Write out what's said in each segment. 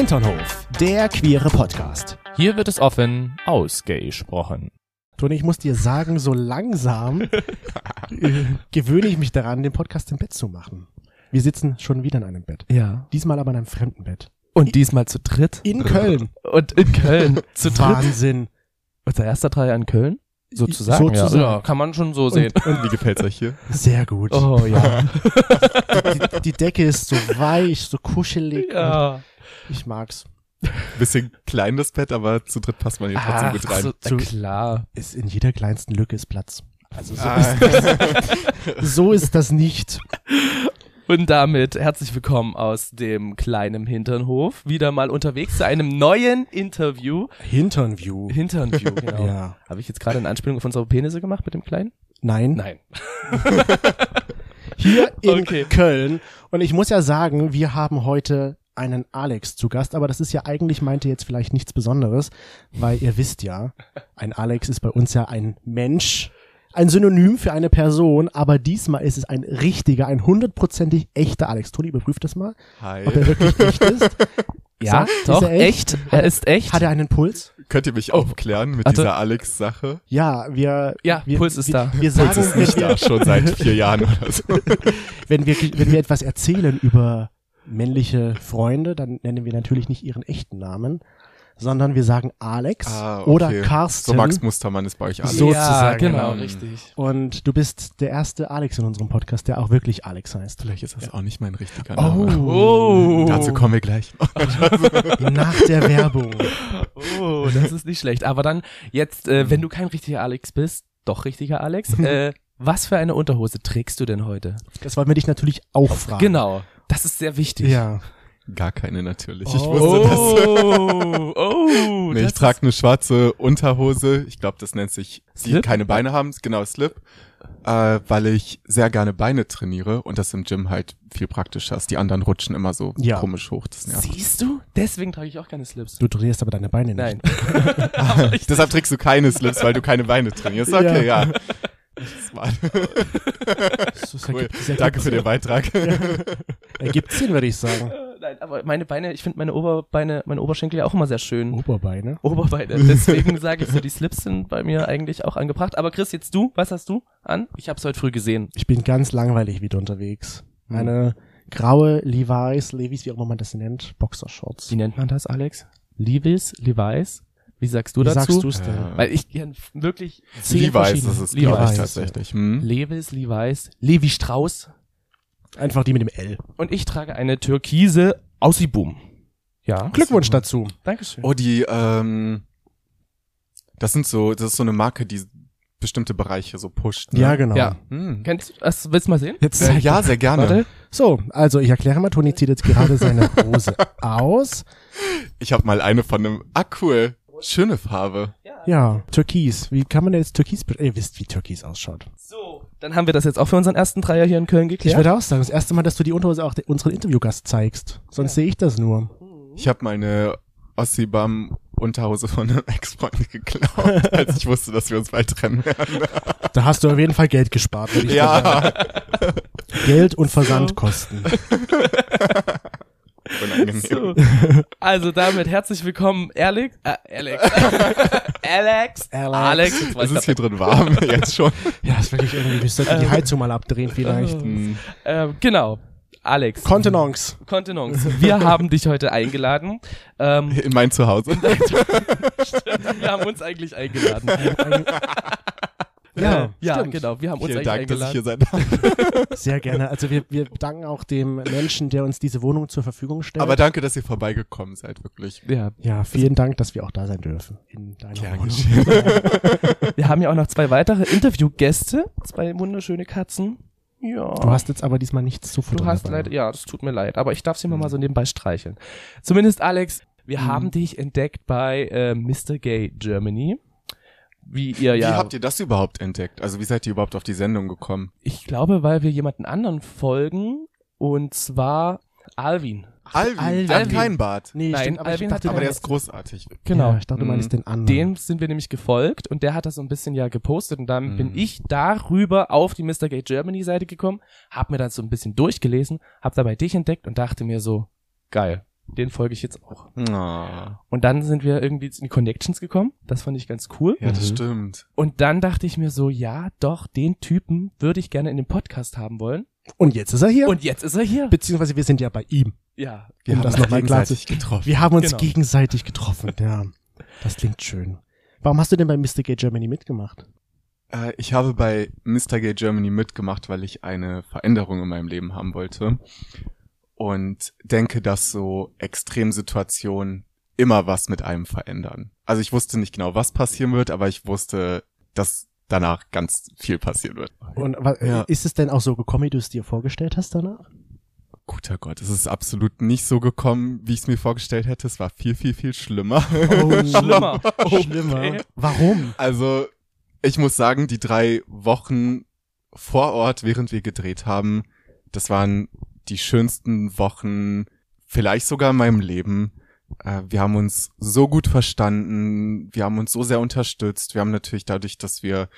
Hinternhof, der queere Podcast. Hier wird es offen ausgesprochen. Toni, ich muss dir sagen, so langsam äh, gewöhne ich mich daran, den Podcast im Bett zu machen. Wir sitzen schon wieder in einem Bett. Ja. Diesmal aber in einem fremden Bett. Und diesmal zu dritt. In Köln. Und in Köln. zu dritt. Wahnsinn. Unser erster Dreier in Köln? Sozusagen. Sozusagen. Ja. ja, kann man schon so sehen. Und wie gefällt's euch hier? Sehr gut. oh ja. Die, die Decke ist so weich, so kuschelig. ja. Ich mag's. Bisschen klein das Bett, aber zu dritt passt man hier trotzdem Ach, gut rein. so, Zu- klar. Ist in jeder kleinsten Lücke ist Platz. Also so, Ah, ist, so ist das nicht. Und damit herzlich willkommen aus dem kleinen Hinternhof. Wieder mal unterwegs zu einem neuen Interview. Hinternview. Hinternview, genau. Ja. Habe ich jetzt gerade eine Anspielung auf unsere Penisse gemacht mit dem Kleinen? Nein. Nein. Hier in Okay. Köln. Und ich muss ja sagen, wir haben heute einen Alex zu Gast, aber das ist ja eigentlich, meinte jetzt vielleicht nichts Besonderes, weil ihr wisst ja, ein Alex ist bei uns ja ein Mensch, ein Synonym für eine Person, aber diesmal ist es ein richtiger, ein hundertprozentig echter Alex. Toni, überprüft das mal, Hi. ob er wirklich echt ist. Ja, So, ist doch, er echt? echt? Er ist echt. Hat er einen Puls? Könnt ihr mich aufklären mit Warte. dieser Alex-Sache? Ja, wir, Ja, wir, Puls ist wir, da. Wir Puls sagen, ist nicht da, schon seit vier Jahren oder so. wenn wir, wenn wir etwas erzählen über männliche Freunde, dann nennen wir natürlich nicht ihren echten Namen, sondern wir sagen Alex Ah, okay. oder Carsten. So Max Mustermann ist bei euch Alex. So- ja, sozusagen, genau, genau. richtig. Und du bist der erste Alex in unserem Podcast, der auch wirklich Alex heißt. Vielleicht ist das auch nicht mein richtiger Name. Oh. Dazu kommen wir gleich. Nach der Werbung. Oh, das ist nicht schlecht. Aber dann jetzt, äh, wenn du kein richtiger Alex bist, doch richtiger Alex, äh, was für eine Unterhose trägst du denn heute? Das wollen wir dich natürlich auch fragen. Genau, das ist sehr wichtig. Ja. Gar keine natürlich. Ich Oh, wusste das. oh, Nee, ich das trage eine schwarze Unterhose. Ich glaube, das nennt sich, die Slip? keine Beine haben. Genau, Slip. Äh, weil ich sehr gerne Beine trainiere und das im Gym halt viel praktischer ist. Die anderen rutschen immer so Ja. komisch hoch. Das nervt. siehst du? Deswegen trage ich auch keine Slips. Du drehst aber deine Beine nicht. Nein. Ich, Deshalb trägst du keine Slips, weil du keine Beine trainierst. Okay, ja. Das Das ist- cool. ergibt- das ergibt Danke für den. Beitrag. Ergibt Sinn, würde ich sagen. äh, nein, aber meine Beine, ich finde meine Oberbeine, meine Oberschenkel ja auch immer sehr schön. Oberbeine. Oberbeine. Deswegen sage ich so, die Slips sind bei mir eigentlich auch angebracht. Aber Chris, jetzt du, was hast du an? Ich habe es heute früh gesehen. Ich bin ganz langweilig wieder unterwegs. Eine graue Levi's, Levi's, wie auch immer man das nennt, Boxershorts. Wie nennt man das, Alex? Levis, Levi's? Wie sagst du Wie dazu? sagst du's denn? Ja. Weil ich kenn wirklich zehn Levi's verschiedene- ist Levi's. ich, tatsächlich. Hm? Levis, Levi's, Levi Strauss. Einfach die mit dem L. Und ich trage eine türkise Aussieboom. Ja. Glückwunsch dazu. Dankeschön. Oh, die, ähm, das sind so, das ist so eine Marke, die bestimmte Bereiche so pusht. Ne? Ja, genau. Ja. Hm. Kennst du das? Willst du mal sehen? Jetzt Äh, ja, sehr gerne. Warte. So, also ich erkläre mal, Toni zieht jetzt gerade seine Hose aus. Ich habe mal eine von einem, ah cool, schöne Farbe. Ja, Türkis. Wie kann man denn jetzt Türkis, ihr wisst, wie Türkis ausschaut. So. Dann haben wir das jetzt auch für unseren ersten Dreier hier in Köln Ich geklärt. würde auch sagen, das erste Mal, dass du die Unterhose auch unseren Interviewgast zeigst. Sonst sehe ich das nur. Ich habe meine Ossibam Unterhose von einem Ex-Freund geklaut, als ich wusste, dass wir uns bald trennen werden. Da hast du auf jeden Fall Geld gespart, würde ich sagen. Ja. Geld und Versandkosten. Unangenehm. So. Also damit herzlich willkommen, Alex. Äh, Alex. Alex. Alex. Alex. Jetzt Es ist hier drin warm, jetzt schon. Ja, ist wirklich irgendwie, wir sollten die Heizung mal abdrehen vielleicht. Hm. Ähm, genau. Alex. Kontenance. Kontenance. Wir haben dich heute eingeladen. Ähm, In mein Zuhause. wir haben uns eigentlich eingeladen. Ja, ja stimmt. genau. Wir haben uns Vielen Dank, dass ich eingeladen. hier sein darf. Sehr gerne. Also wir, wir danken auch dem Menschen, der uns diese Wohnung zur Verfügung stellt. Aber danke, dass ihr vorbeigekommen seid, wirklich. ja, ja, vielen Dank, dass wir auch da sein dürfen. In deiner Gern Wohnung. wir haben ja auch noch zwei weitere Interviewgäste. Zwei wunderschöne Katzen. Ja. Du hast jetzt aber diesmal nichts zu Du futtern. hast dabei. leider, ja, das tut mir leid, aber ich darf sie immer mal so nebenbei streicheln. Zumindest Alex, wir Mhm. haben dich entdeckt bei äh, Mr. Gay Germany. Wie ihr Wie ja, habt ihr das überhaupt entdeckt? Also wie seid ihr überhaupt auf die Sendung gekommen? ich glaube, weil wir jemanden anderen folgen und zwar Alvin. Alvin, Alvin. der hat keinen Bart. Nee, Nein, stimmt, aber Alvin dachte, aber Aber der ist großartig. Genau. Ja, ich dachte, du Mhm. meinst den anderen. Dem sind wir nämlich gefolgt und der hat das so ein bisschen ja gepostet und dann Mhm. bin ich darüber auf die Mr. Gay Germany Seite gekommen, hab mir das so ein bisschen durchgelesen, hab dabei dich entdeckt und dachte mir so, geil, den folge ich jetzt auch. Ah, Und dann sind wir irgendwie in die Connections gekommen. Das fand ich ganz cool. ja, das Mhm. stimmt. Und dann dachte ich mir so, ja, doch, den Typen würde ich gerne in den Podcast haben wollen. Und jetzt ist er hier. Und jetzt ist er hier. Beziehungsweise wir sind ja bei ihm. Ja. Wir Um haben das uns noch mal klar zu- getroffen. Wir haben uns Genau. gegenseitig getroffen. Ja, das klingt schön. Warum hast du denn bei Mr. Gay Germany mitgemacht? Äh, ich habe bei Mr. Gay Germany mitgemacht, weil ich eine Veränderung in meinem Leben haben wollte. Und denke, dass so Extremsituationen immer was mit einem verändern. Also ich wusste nicht genau, was passieren wird, aber ich wusste, dass danach ganz viel passieren wird. Und Ja. ist es denn auch so gekommen, wie du es dir vorgestellt hast danach? Guter Gott, es ist absolut nicht so gekommen, wie ich es mir vorgestellt hätte. Es war viel, viel, viel schlimmer. Oh, Schlimmer. Schlimmer. Okay. Warum? Also, ich muss sagen, die drei Wochen vor Ort, während wir gedreht haben, das waren die schönsten Wochen, vielleicht sogar in meinem Leben. Äh, Wir haben uns so gut verstanden, wir haben uns so sehr unterstützt. Wir haben natürlich dadurch, dass wir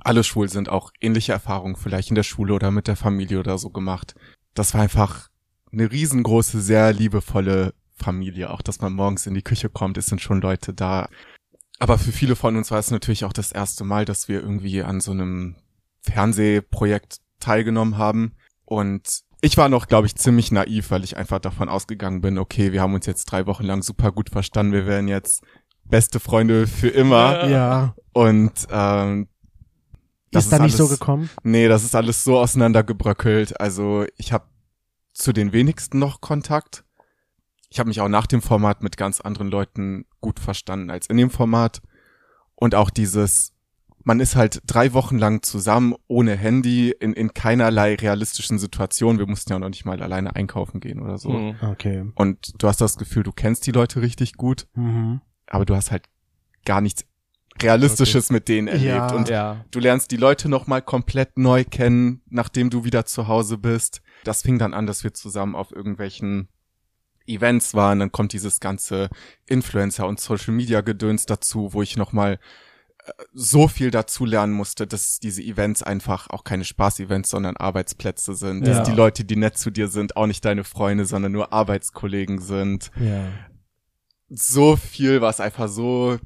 alle schwul sind, auch ähnliche Erfahrungen vielleicht in der Schule oder mit der Familie oder so gemacht. Das war einfach eine riesengroße, sehr liebevolle Familie. Auch, dass man morgens in die Küche kommt, es sind schon Leute da. Aber für viele von uns war es natürlich auch das erste Mal, dass wir irgendwie an so einem Fernsehprojekt teilgenommen haben. Und ich war noch, glaube ich, ziemlich naiv, weil ich einfach davon ausgegangen bin, okay, wir haben uns jetzt drei Wochen lang super gut verstanden, wir werden jetzt beste Freunde für immer. Ja. Und ähm, das ist da nicht so alles- gekommen? Nee, das ist alles so auseinandergebröckelt. Also ich habe zu den wenigsten noch Kontakt. Ich habe mich auch nach dem Format mit ganz anderen Leuten gut verstanden als in dem Format. Und auch dieses, man ist halt drei Wochen lang zusammen ohne Handy in, in keinerlei realistischen Situationen. Wir mussten ja noch nicht mal alleine einkaufen gehen oder so. Mhm. Okay. Und du hast das Gefühl, du kennst die Leute richtig gut, Mhm. aber du hast halt gar nichts Realistisches mit denen erlebt. Ja. Und Ja. Du lernst die Leute nochmal komplett neu kennen, nachdem du wieder zu Hause bist. Das fing dann an, dass wir zusammen auf irgendwelchen Events waren. Dann kommt dieses ganze Influencer- und Social-Media-Gedöns dazu, wo ich nochmal so viel dazu lernen musste, dass diese Events einfach auch keine Spaß-Events, sondern Arbeitsplätze sind. Ja. Dass die Leute, die nett zu dir sind, auch nicht deine Freunde, sondern nur Arbeitskollegen sind. Ja. So viel, was einfach so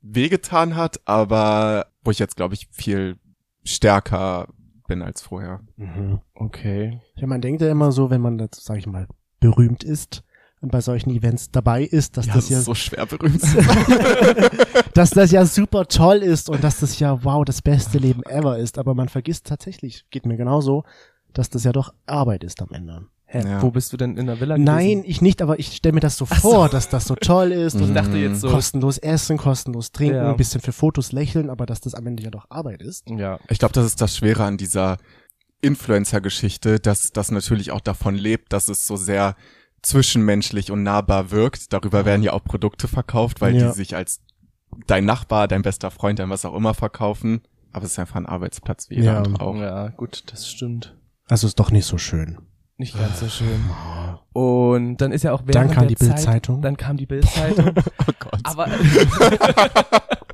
wehgetan hat, aber wo ich jetzt, glaube ich, viel stärker bin als vorher. Mhm. Okay. Ja, man denkt ja immer so, wenn man dazu, sag ich mal, berühmt ist bei solchen Events dabei ist, dass Ja, das das ja, ist so schwer berühmt. dass das ja super toll ist und dass das ja wow das beste Leben ever ist. Aber man vergisst tatsächlich, geht mir genauso, dass das ja doch Arbeit ist am Ende. Hä, Ja. wo bist du denn in der Villa gewesen? Nein, ich nicht, aber ich stelle mir das so vor, dass das so toll ist Ich und dachte jetzt so. kostenlos essen, kostenlos trinken, Ja. ein bisschen für Fotos lächeln, aber dass das am Ende ja doch Arbeit ist. Ja. Ich glaube, das ist das Schwere an dieser Influencer-Geschichte, dass das natürlich auch davon lebt, dass es so sehr zwischenmenschlich und nahbar wirkt. Darüber werden ja auch Produkte verkauft, weil Ja. die sich als dein Nachbar, dein bester Freund, dein was auch immer verkaufen. Aber es ist einfach ein Arbeitsplatz wie jeder Ja. andere auch. Ja, gut, das stimmt. Also ist doch nicht so schön. Nicht ganz so schön. Und dann ist ja auch während Dann kam der die Zeit- Bild-Zeitung. Dann kam die Bildzeitung. Oh Gott. aber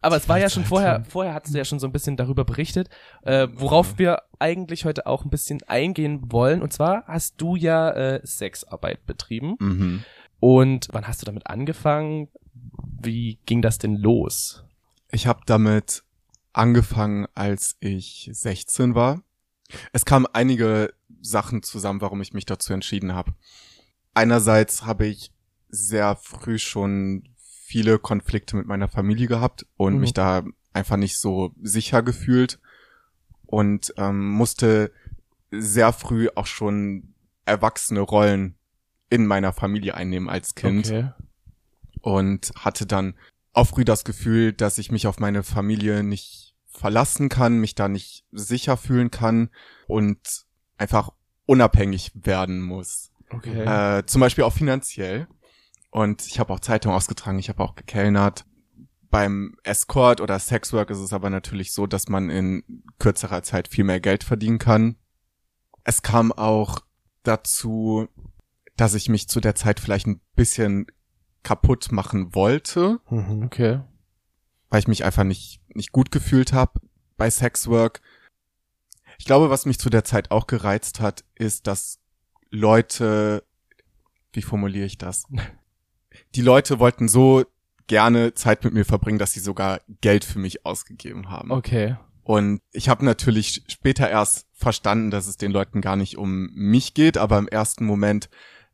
aber es war ja schon vorher, vorher hattest du ja schon so ein bisschen darüber berichtet, äh, worauf wir eigentlich heute auch ein bisschen eingehen wollen. Und zwar hast du ja äh, Sexarbeit betrieben. mhm. Und wann hast du damit angefangen? Wie ging das denn los? Ich habe damit angefangen, als ich 16 war. Es kamen einige Sachen zusammen, warum ich mich dazu entschieden habe. Einerseits habe ich sehr früh schon viele Konflikte mit meiner Familie gehabt und Mhm. mich da einfach nicht so sicher gefühlt und ähm, musste sehr früh auch schon erwachsene Rollen in meiner Familie einnehmen als Kind Okay. und hatte dann auch früh das Gefühl, dass ich mich auf meine Familie nicht verlassen kann, mich da nicht sicher fühlen kann und einfach unabhängig werden muss. Okay. Äh, zum Beispiel auch finanziell. Und ich habe auch Zeitung ausgetragen, ich habe auch gekellnert. Beim Escort oder Sexwork ist es aber natürlich so, dass man in kürzerer Zeit viel mehr Geld verdienen kann. Es kam auch dazu, dass ich mich zu der Zeit vielleicht ein bisschen kaputt machen wollte, Mhm. okay. weil ich mich einfach nicht, nicht gut gefühlt habe bei Sexwork. Ich glaube, was mich zu der Zeit auch gereizt hat, ist, dass Leute wie formuliere ich das? Die Leute wollten so gerne Zeit mit mir verbringen, dass sie sogar Geld für mich ausgegeben haben. Okay. Und ich habe natürlich später erst verstanden, dass es den Leuten gar nicht um mich geht, aber im ersten Moment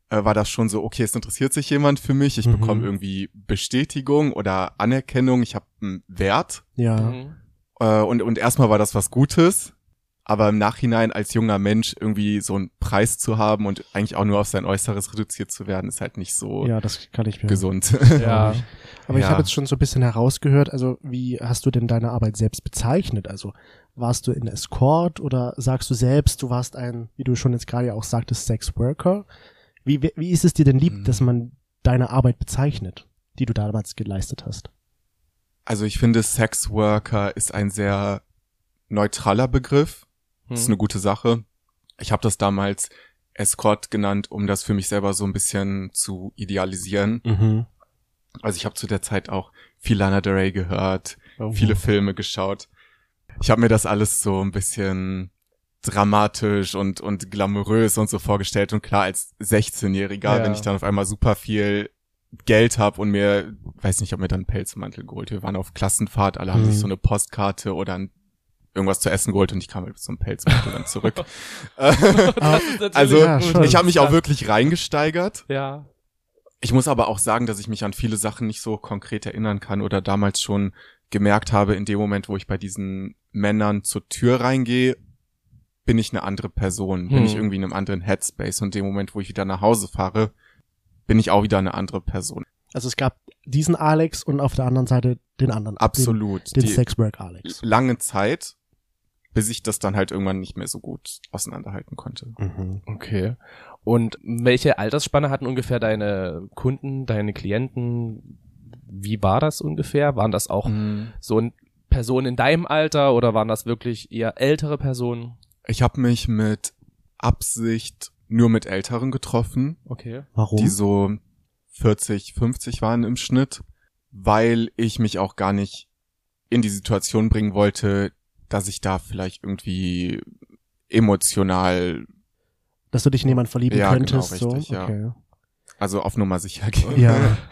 äh, war das schon so, okay, es interessiert sich jemand für mich, ich Mhm. bekomme irgendwie Bestätigung oder Anerkennung, ich habe einen Wert. Ja. Mhm. Äh, und, und erstmal war das was Gutes, aber im Nachhinein als junger Mensch irgendwie so einen Preis zu haben und eigentlich auch nur auf sein Äußeres reduziert zu werden, ist halt nicht so Ja, das kann ich mir. gesund. Ja. Aber ich Ja. habe jetzt schon so ein bisschen herausgehört, also wie hast du denn deine Arbeit selbst bezeichnet? Also warst du in Escort oder sagst du selbst, du warst ein, wie du schon jetzt gerade ja auch sagtest, Sex Worker? Wie, wie, ist es dir denn lieb, Mhm. dass man deine Arbeit bezeichnet, die du damals geleistet hast? Also ich finde, Sex Worker ist ein sehr neutraler Begriff. Das ist Hm. eine gute Sache. Ich habe das damals Escort genannt, um das für mich selber so ein bisschen zu idealisieren. Mhm. Also ich habe zu der Zeit auch viel Lana Del Rey gehört, Oh. viele Filme geschaut. Ich habe mir das alles so ein bisschen dramatisch und und glamourös und so vorgestellt und klar als 16-Jähriger, Ja. wenn ich dann auf einmal super viel Geld hab und mir, weiß nicht, ob mir dann einen Pelzmantel geholt. Wir waren auf Klassenfahrt, alle haben Mhm. sich so eine Postkarte oder ein, irgendwas zu essen geholt und ich kam halt mit so einem Pelzmantel dann zurück. Also Ja, ich habe mich auch wirklich reingesteigert. Ja. Ich muss aber auch sagen, dass ich mich an viele Sachen nicht so konkret erinnern kann oder damals schon gemerkt habe, in dem Moment, wo ich bei diesen Männern zur Tür reingehe, bin ich eine andere Person, bin Hm. ich irgendwie in einem anderen Headspace und in dem Moment, wo ich wieder nach Hause fahre, bin ich auch wieder eine andere Person. Also es gab diesen Alex und auf der anderen Seite den anderen. Absolut. Den, den Sexwork Alex. lange Zeit, bis ich das dann halt irgendwann nicht mehr so gut auseinanderhalten konnte. Mhm. Okay. Und welche Altersspanne hatten ungefähr deine Kunden, deine Klienten? Wie war das ungefähr? Waren das auch so ein Personen in deinem Alter oder waren das wirklich eher ältere Personen? Ich habe mich mit Absicht nur mit Älteren getroffen, Okay. Warum? die so 40, 50 waren im Schnitt, weil ich mich auch gar nicht in die Situation bringen wollte, dass ich da vielleicht irgendwie emotional, Dass du dich in jemanden verlieben Ja, genau, könntest. richtig, so? ja. Okay. also auf Nummer sicher gehen. Ja.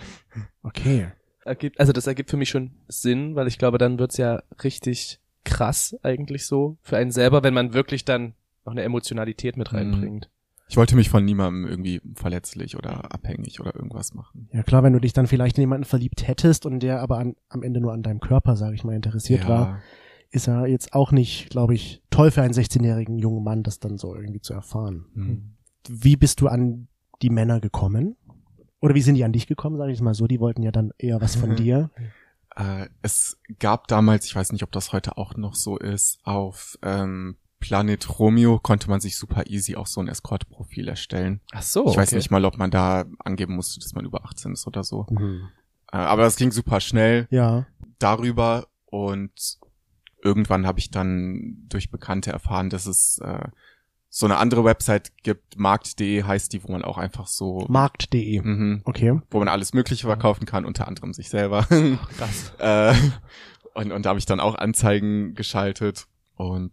Okay. Ergibt, also das ergibt für mich schon Sinn, weil ich glaube, dann wird's ja richtig krass eigentlich so für einen selber, wenn man wirklich dann noch eine Emotionalität mit Mhm. reinbringt. Ich wollte mich von niemandem irgendwie verletzlich oder abhängig oder irgendwas machen. Ja klar, wenn du dich dann vielleicht in jemanden verliebt hättest und der aber an, am Ende nur an deinem Körper, sage ich mal, interessiert war, ist er jetzt auch nicht, glaube ich, toll für einen 16-jährigen jungen Mann, das dann so irgendwie zu erfahren. Mhm. Wie bist du an die Männer gekommen? Oder wie sind die an dich gekommen, sage ich mal so? Die wollten ja dann eher was von dir. Äh, es gab damals, ich weiß nicht, ob das heute auch noch so ist, auf ähm, Planet Romeo konnte man sich super easy auch so ein Escort-Profil erstellen. Ach so. ich weiß okay. nicht mal, ob man da angeben musste, dass man über 18 ist oder so. Mhm. Äh, aber das ging super schnell Ja. darüber und irgendwann habe ich dann durch Bekannte erfahren, dass es äh, so eine andere Website gibt, markt.de heißt die, wo man auch einfach so, Markt.de. mhm, Okay. wo man alles Mögliche verkaufen kann, unter anderem sich selber. Krass. Äh, und, und da habe ich dann auch Anzeigen geschaltet. Und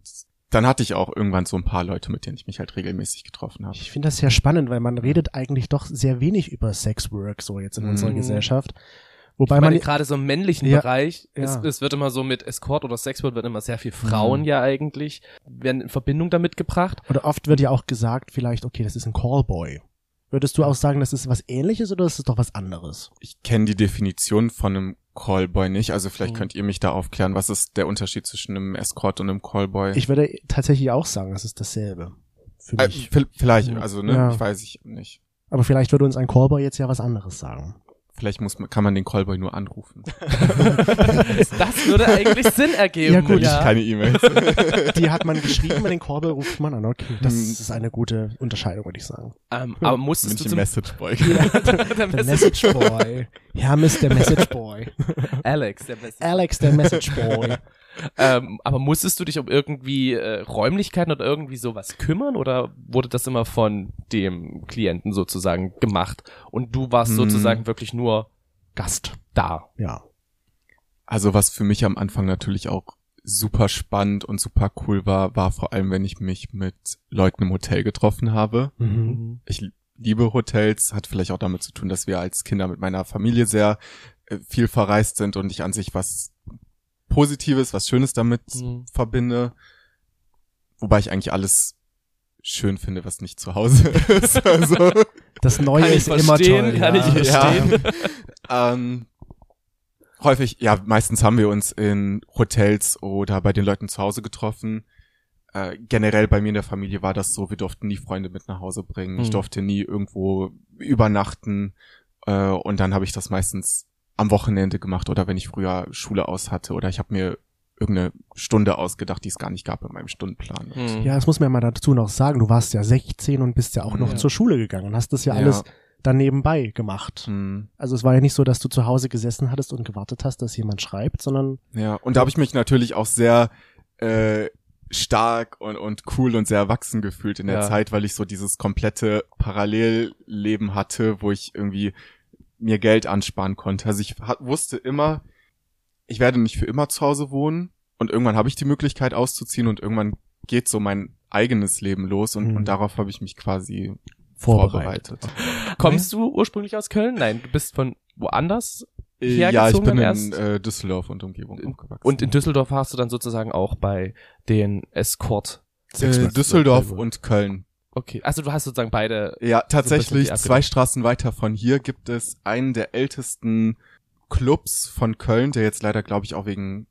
dann hatte ich auch irgendwann so ein paar Leute, mit denen ich mich halt regelmäßig getroffen habe. Ich finde das sehr spannend, weil man redet eigentlich doch sehr wenig über Sexwork so jetzt in unserer Mhm. Gesellschaft. Wobei Ich meine, man gerade so im männlichen Ja, Bereich, es, ja. es wird immer so mit Escort oder Sexwork wird immer sehr viel Frauen Mhm. ja eigentlich, werden in Verbindung damit gebracht. oder oft wird ja auch gesagt, vielleicht, okay, das ist ein Callboy. Würdest du auch sagen, das ist was ähnliches oder ist es doch was anderes? Ich kenne die Definition von einem Callboy nicht, also vielleicht Mhm. könnt ihr mich da aufklären. Was ist der Unterschied zwischen einem Escort und einem Callboy? Ich würde tatsächlich auch sagen, es ist dasselbe. Für äh, mich. vi- vielleicht, Ja. also ne, Ja. ich weiß ich nicht. Aber vielleicht würde uns ein Callboy jetzt ja was anderes sagen. Vielleicht muss man, kann man den Callboy nur anrufen. Das würde eigentlich Sinn ergeben. Ja, gut. Ich keine E-Mails. Die hat man geschrieben, den Callboy ruft man an. Okay, das Mhm. ist eine gute Unterscheidung, würde ich sagen. Ähm, aber musstest du München zum Message Boy. der Der Message Boy. Hermes, der Message Boy. Alex, der Beste. Alex, der Message Boy. Ähm, aber musstest du dich um irgendwie äh, Räumlichkeiten oder irgendwie sowas kümmern oder wurde das immer von dem Klienten sozusagen gemacht und du warst Hm. sozusagen wirklich nur Gast. da? Ja. Also was für mich am Anfang natürlich auch super spannend und super cool war, war vor allem, wenn ich mich mit Leuten im Hotel getroffen habe. Mhm. Ich liebe Hotels, hat vielleicht auch damit zu tun, dass wir als Kinder mit meiner Familie sehr äh, viel verreist sind und ich an sich was Positives, was Schönes damit Mhm. verbinde. Wobei ich eigentlich alles schön finde, was nicht zu Hause ist. Also, Das Neue ich ist immer verstehen, toll. kann ja. ich verstehen. ähm, häufig, ja, meistens haben wir uns in Hotels oder bei den Leuten zu Hause getroffen. Äh, generell bei mir in der Familie war das so, wir durften nie Freunde mit nach Hause bringen. Ich Mhm. durfte nie irgendwo übernachten. Äh, und dann habe ich das meistens am Wochenende gemacht oder wenn ich früher Schule aus hatte oder ich habe mir irgendeine Stunde ausgedacht, die es gar nicht gab in meinem Stundenplan. Mhm. Ja, das muss man ja mal dazu noch sagen. Du warst ja 16 und bist ja auch noch Ja. zur Schule gegangen und hast das ja Ja. alles dann nebenbei gemacht. Hm. Also es war ja nicht so, dass du zu Hause gesessen hattest und gewartet hast, dass jemand schreibt, sondern Ja, und da habe ich mich natürlich auch sehr äh, stark und, und cool und sehr erwachsen gefühlt in der Ja. Zeit, weil ich so dieses komplette Parallelleben hatte, wo ich irgendwie mir Geld ansparen konnte. Also ich hat, wusste immer, ich werde nicht für immer zu Hause wohnen und irgendwann habe ich die Möglichkeit auszuziehen und irgendwann geht so mein eigenes Leben los und, Mhm. und darauf habe ich mich quasi vorbereitet. vorbereitet. Kommst du ursprünglich aus Köln? Nein, du bist von woanders. Äh, Ja, ich bin in äh, Düsseldorf und Umgebung In- aufgewachsen. Und in Düsseldorf warst du dann sozusagen auch bei den Escort. äh, Düsseldorf und Köln. Okay, also du hast sozusagen beide. Ja, tatsächlich, zwei Straßen weiter von hier gibt es einen der ältesten Clubs von Köln, der jetzt leider, glaube ich, auch wegen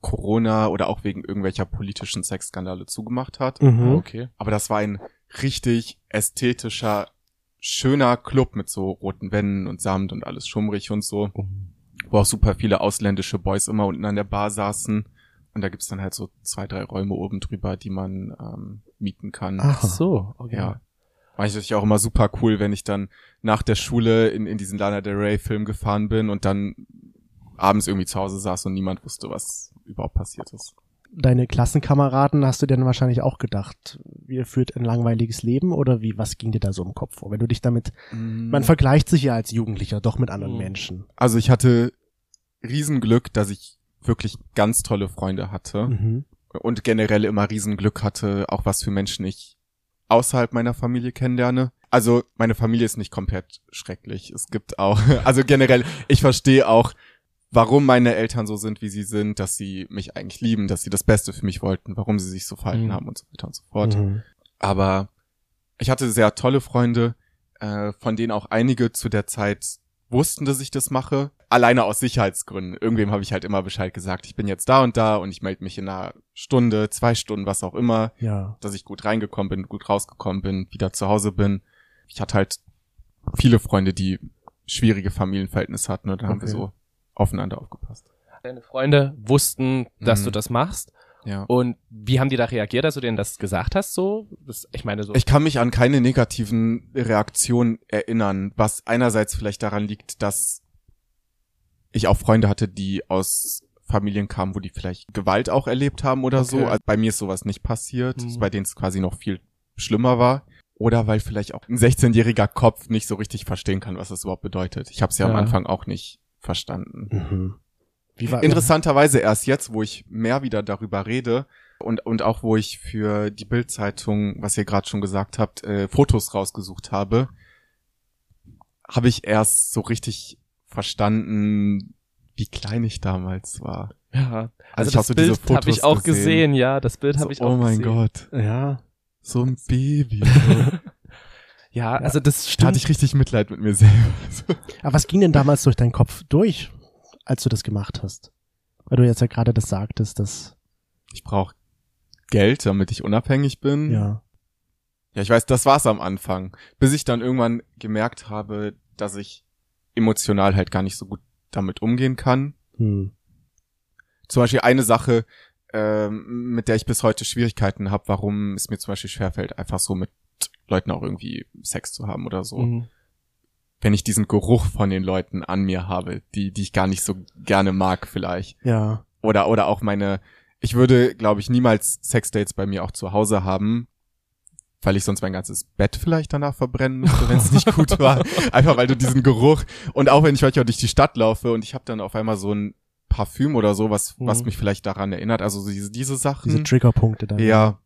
Corona oder auch wegen irgendwelcher politischen Sexskandale zugemacht hat. Mhm. Okay. Aber das war ein richtig ästhetischer, schöner Club mit so roten Wänden und Samt und alles schummrig und so, wo auch super viele ausländische Boys immer unten an der Bar saßen. Und da gibt's dann halt so zwei, drei Räume oben drüber, die man ähm, mieten kann. Ach so, okay. Ja. War ich natürlich auch immer super cool, wenn ich dann nach der Schule in, in diesen Lana Del Rey Film gefahren bin und dann abends irgendwie zu Hause saß und niemand wusste, was überhaupt passiert ist. Deine Klassenkameraden hast du dir dann wahrscheinlich auch gedacht, ihr führt ein langweiliges Leben oder wie, was ging dir da so im Kopf vor? Wenn du dich damit, man vergleicht sich ja als Jugendlicher doch mit anderen Mhm. Menschen. also ich hatte Riesenglück, dass ich wirklich ganz tolle Freunde hatte Mhm. und generell immer Riesenglück hatte, auch was für Menschen ich außerhalb meiner Familie kennenlerne. Also meine Familie ist nicht komplett schrecklich. Es gibt auch, also generell, ich verstehe auch, warum meine Eltern so sind, wie sie sind, dass sie mich eigentlich lieben, dass sie das Beste für mich wollten, warum sie sich so verhalten Mhm. haben und so weiter und so fort. Mhm. Aber ich hatte sehr tolle Freunde, äh, von denen auch einige zu der Zeit wussten, dass ich das mache. Alleine aus Sicherheitsgründen. Irgendwem habe ich halt immer Bescheid gesagt, ich bin jetzt da und da und ich melde mich in einer Stunde, zwei Stunden, was auch immer, Ja. dass ich gut reingekommen bin, gut rausgekommen bin, wieder zu Hause bin. Ich hatte halt viele Freunde, die schwierige Familienverhältnisse hatten und dann haben wir Okay. so aufeinander aufgepasst. Deine Freunde wussten, dass Mhm. du das machst. Ja. Und wie haben die da reagiert, als du denen das gesagt hast? So, das, ich meine so. Ich kann mich an keine negativen Reaktionen erinnern, was einerseits vielleicht daran liegt, dass ich auch Freunde hatte, die aus Familien kamen, wo die vielleicht Gewalt auch erlebt haben oder so. Okay. Also bei mir ist sowas nicht passiert, Mhm. bei denen es quasi noch viel schlimmer war. Oder weil vielleicht auch ein 16-jähriger Kopf nicht so richtig verstehen kann, was das überhaupt bedeutet. Ich habe es ja, am Ja. Anfang auch nicht verstanden. Mhm. Wie war, Interessanterweise erst jetzt, wo ich mehr wieder darüber rede und, und auch wo ich für die Bildzeitung, was ihr gerade schon gesagt habt, äh, Fotos rausgesucht habe, habe ich erst so richtig verstanden, wie klein ich damals war. ja, also, ich hab das so diese Bild habe ich auch gesehen. gesehen. ja, das Bild So, habe ich auch oh mein gesehen. Gott, Ja. so ein Baby. Ja, also das da stimmt. hatte ich richtig Mitleid mit mir selber. Aber was ging denn damals durch deinen Kopf durch, als du das gemacht hast? Weil du jetzt ja gerade das sagtest, dass, Ich brauche Geld, damit ich unabhängig bin. ja. Ja, ich weiß, das war's am Anfang. Bis ich dann irgendwann gemerkt habe, dass ich emotional halt gar nicht so gut damit umgehen kann. Hm. Zum Beispiel eine Sache, ähm, mit der ich bis heute Schwierigkeiten habe, warum es mir zum Beispiel schwerfällt, einfach so mit Leuten auch irgendwie Sex zu haben oder so. Mhm. Wenn ich diesen Geruch von den Leuten an mir habe, die, die ich gar nicht so gerne mag vielleicht. Ja. Oder, oder auch meine, ich würde, glaube ich, niemals Sexdates bei mir auch zu Hause haben, weil ich sonst mein ganzes Bett vielleicht danach verbrennen müsste, wenn es nicht gut war. Einfach weil du diesen Geruch und auch wenn ich manchmal durch die Stadt laufe und ich habe dann auf einmal so ein Parfüm oder so, was, was Mhm. mich vielleicht daran erinnert, also so diese, diese Sachen. Diese Triggerpunkte dann. ja,